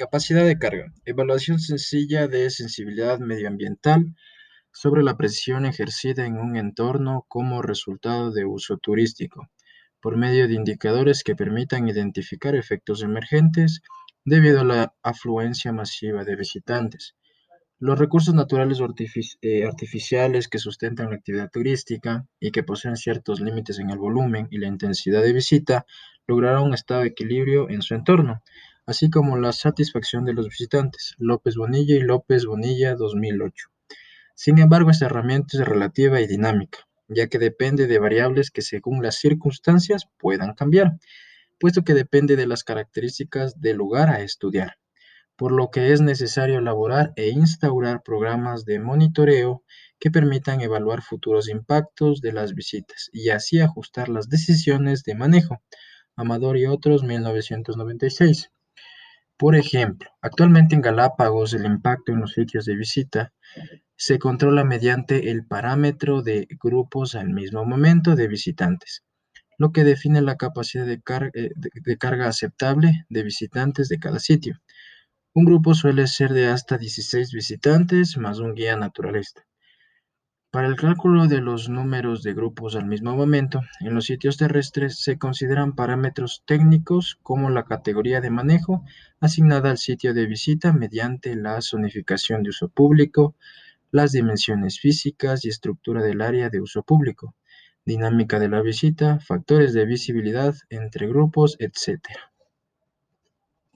Capacidad de carga. Evaluación sencilla de sensibilidad medioambiental sobre la presión ejercida en un entorno como resultado de uso turístico, por medio de indicadores que permitan identificar efectos emergentes debido a la afluencia masiva de visitantes. Los recursos naturales eh, artificiales que sustentan la actividad turística y que poseen ciertos límites en el volumen y la intensidad de visita lograrán un estado de equilibrio en su entorno, así como la satisfacción de los visitantes. López Bonilla y López Bonilla 2008. Sin embargo, esta herramienta es relativa y dinámica, ya que depende de variables que según las circunstancias puedan cambiar, puesto que depende de las características del lugar a estudiar por lo que es necesario elaborar e instaurar programas de monitoreo que permitan evaluar futuros impactos de las visitas y así ajustar las decisiones de manejo. Amador y otros, 1996. Por ejemplo, actualmente en Galápagos el impacto en los sitios de visita se controla mediante el parámetro de grupos al mismo momento de visitantes, lo que define la capacidad de, eh, carga aceptable de visitantes de cada sitio. Un grupo suele ser de hasta 16 visitantes más un guía naturalista. Para el cálculo de los números de grupos al mismo momento, en los sitios terrestres se consideran parámetros técnicos como la categoría de manejo asignada al sitio de visita mediante la zonificación de uso público, las dimensiones físicas y estructura del área de uso público, dinámica de la visita, factores de visibilidad entre grupos, etc.